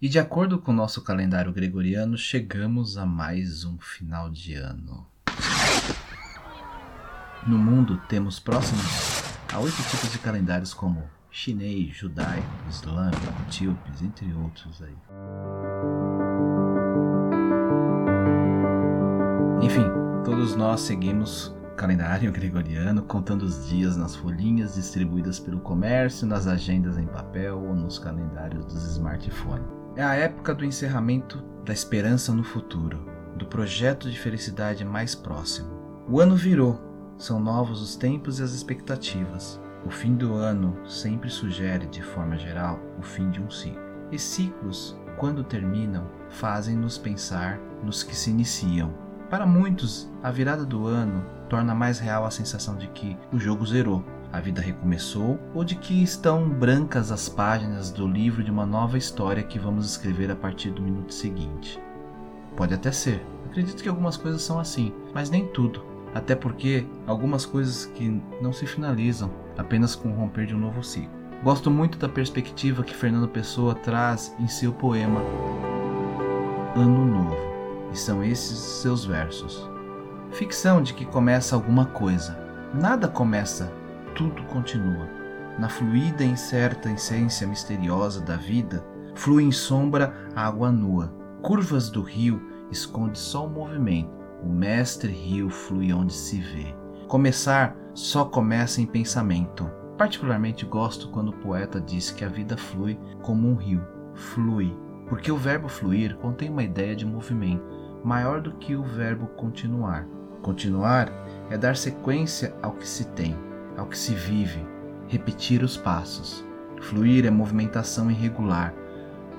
E de acordo com o nosso calendário gregoriano, chegamos a mais um final de ano. No mundo temos próximos a oito tipos de calendários como chinês, judaico, islâmico, etíopes, entre outros aí. Enfim, todos nós seguimos o calendário gregoriano, contando os dias nas folhinhas distribuídas pelo comércio, nas agendas em papel ou nos calendários dos smartphones. É a época do encerramento da esperança no futuro, do projeto de felicidade mais próximo. O ano virou, são novos os tempos e as expectativas. O fim do ano sempre sugere, de forma geral, o fim de um ciclo. E ciclos, quando terminam, fazem-nos pensar nos que se iniciam. Para muitos, a virada do ano torna mais real a sensação de que o jogo zerou, a vida recomeçou ou de que estão brancas as páginas do livro de uma nova história que vamos escrever a partir do minuto seguinte. Pode até ser. Acredito que algumas coisas são assim, mas nem tudo. Até porque algumas coisas que não se finalizam apenas com o romper de um novo ciclo. Gosto muito da perspectiva que Fernando Pessoa traz em seu poema Ano Novo, e são esses seus versos. Ficção de que começa alguma coisa. Nada começa tudo continua. Na fluida e incerta essência misteriosa da vida, flui em sombra a água nua. Curvas do rio esconde só o movimento. O mestre rio flui onde se vê. Começar só começa em pensamento. Particularmente gosto quando o poeta diz que a vida flui como um rio. Flui, porque o verbo fluir contém uma ideia de movimento maior do que o verbo continuar. Continuar é dar sequência ao que se tem ao que se vive, repetir os passos. Fluir é movimentação irregular,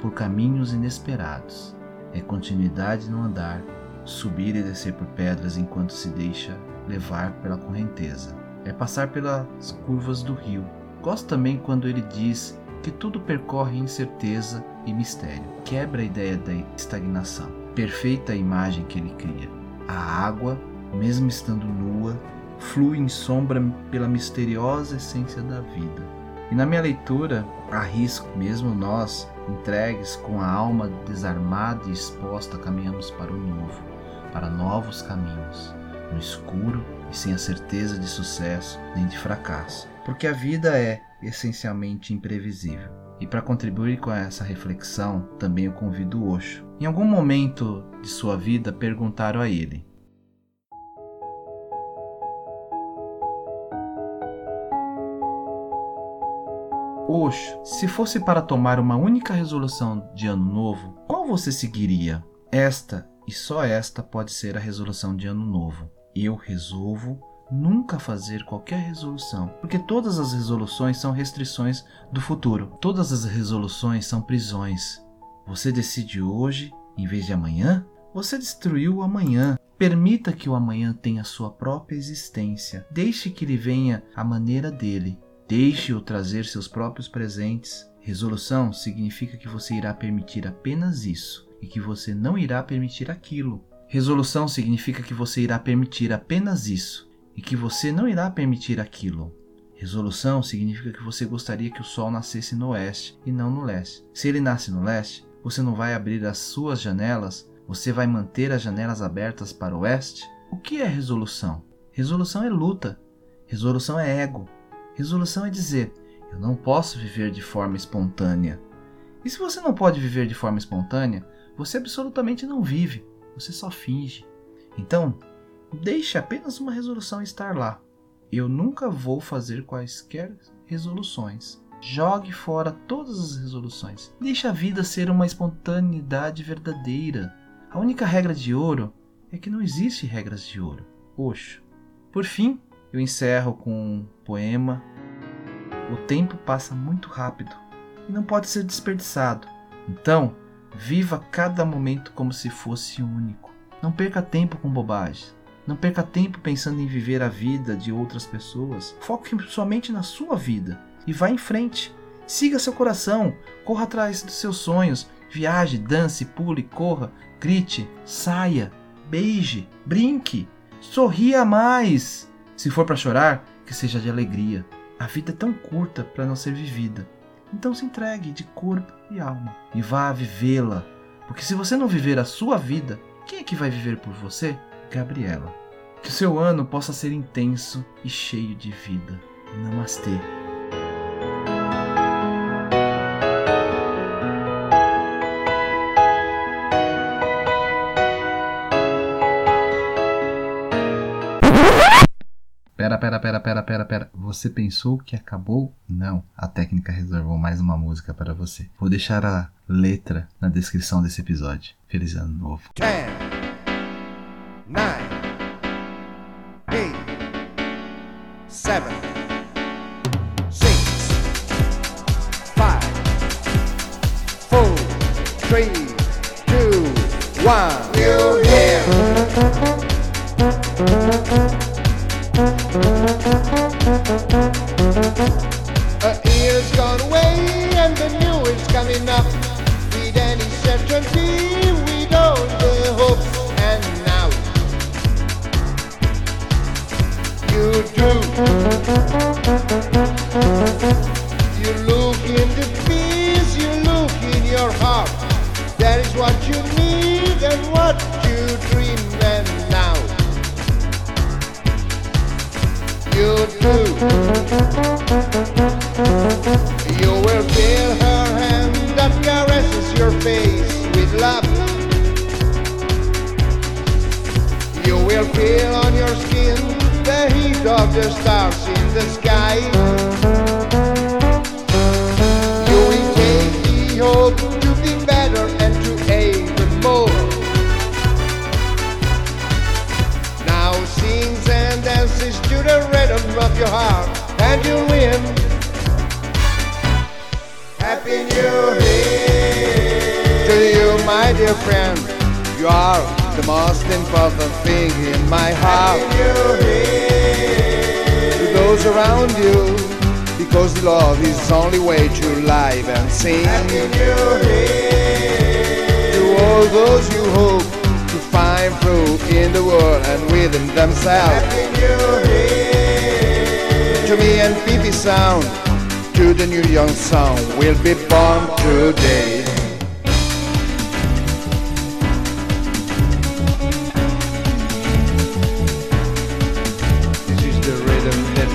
por caminhos inesperados. É continuidade no andar, subir e descer por pedras enquanto se deixa levar pela correnteza. É passar pelas curvas do rio. Gosto também quando ele diz que tudo percorre incerteza e mistério. Quebra a ideia da estagnação. Perfeita a imagem que ele cria. A água, mesmo estando nua, flui em sombra pela misteriosa essência da vida. E na minha leitura, arrisco, mesmo nós, entregues com a alma desarmada e exposta, caminhamos para o novo, para novos caminhos, no escuro e sem a certeza de sucesso nem de fracasso, porque a vida é essencialmente imprevisível. E para contribuir com essa reflexão, também eu convido o Osho. Em algum momento de sua vida, perguntaram a ele: Oxo, se fosse para tomar uma única resolução de ano novo, qual você seguiria? Esta e só esta pode ser a resolução de ano novo. Eu resolvo nunca fazer qualquer resolução, porque todas as resoluções são restrições do futuro. Todas as resoluções são prisões. Você decide hoje em vez de amanhã? Você destruiu o amanhã. Permita que o amanhã tenha sua própria existência. Deixe que ele venha à maneira dele. Deixe-o trazer seus próprios presentes. Resolução significa que você irá permitir apenas isso e que você não irá permitir aquilo. Resolução significa que você irá permitir apenas isso e que você não irá permitir aquilo. Resolução significa que você gostaria que o sol nascesse no oeste e não no leste. Se ele nasce no leste, você não vai abrir as suas janelas, você vai manter as janelas abertas para o oeste? O que é resolução? Resolução é luta. Resolução é ego. Resolução é dizer: eu não posso viver de forma espontânea. E se você não pode viver de forma espontânea, você absolutamente não vive, você só finge. Então, deixe apenas uma resolução estar lá. Eu nunca vou fazer quaisquer resoluções. Jogue fora todas as resoluções. Deixe a vida ser uma espontaneidade verdadeira. A única regra de ouro é que não existe regras de ouro. Oxo. Por fim, eu encerro com um poema. O tempo passa muito rápido e não pode ser desperdiçado. Então, viva cada momento como se fosse único. Não perca tempo com bobagens. Não perca tempo pensando em viver a vida de outras pessoas. Foque somente na sua vida e vá em frente. Siga seu coração, corra atrás dos seus sonhos, viaje, dance, pule, corra, grite, saia, beije, brinque, sorria mais. Se for para chorar, que seja de alegria. A vida é tão curta para não ser vivida. Então se entregue de corpo e alma e vá vivê-la. Porque se você não viver a sua vida, quem é que vai viver por você? Gabriela. Que o seu ano possa ser intenso e cheio de vida. Namastê. Pera, pera, pera, pera, pera. Você pensou que acabou? Não. A técnica reservou mais uma música para você. Vou deixar a letra na descrição desse episódio. Feliz ano novo. 10, 9, 8, 7, 6, 5, 4, 3, 2, 1. You do. You will feel her hand that caresses your face with love. You will feel on your skin the heat of the stars in the sky. My dear friend. You are the most important thing in my heart. Happy New Year to those around you, because love is the only way to live and sing. Happy New Year to all those you hope to find through in the world and within themselves. Happy New Year to me and PP sound to the new young sound will be born today.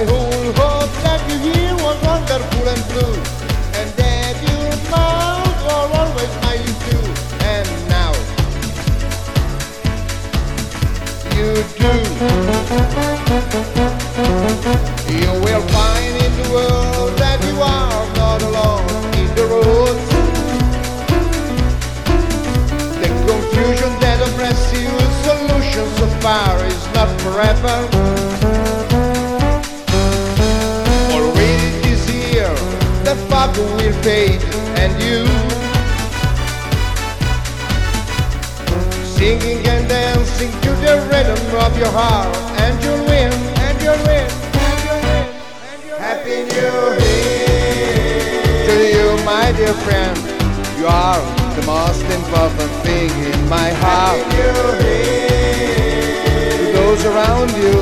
I hold hope that you hear was wonderful and blue, and that your mouth are always smiling too. And now you do. You will find in the world that you are not alone in the road. The confusion that oppresses you, solution so far is not forever. Will fade and you. Singing and dancing to the rhythm of your heart And you'll win, and you'll win, and you'll win, and you'll Happy New Year To you my dear friend. You are the most important thing in my heart. Happy New Year To those around you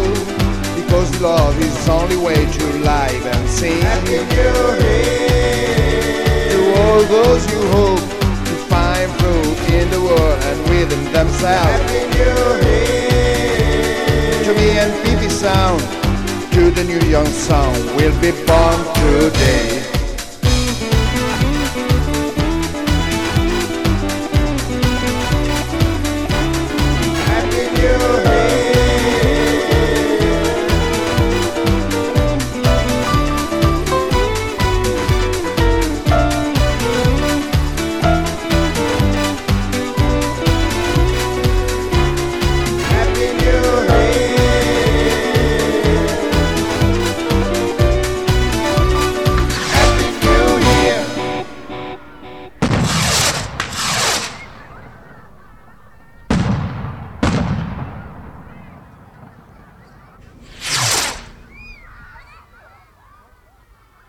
because love is the only way to live sing. New Year to all those you hope to find through in the world and within themselves. Happy New Year to me and PP Sound, to the new young sound we'll be born today.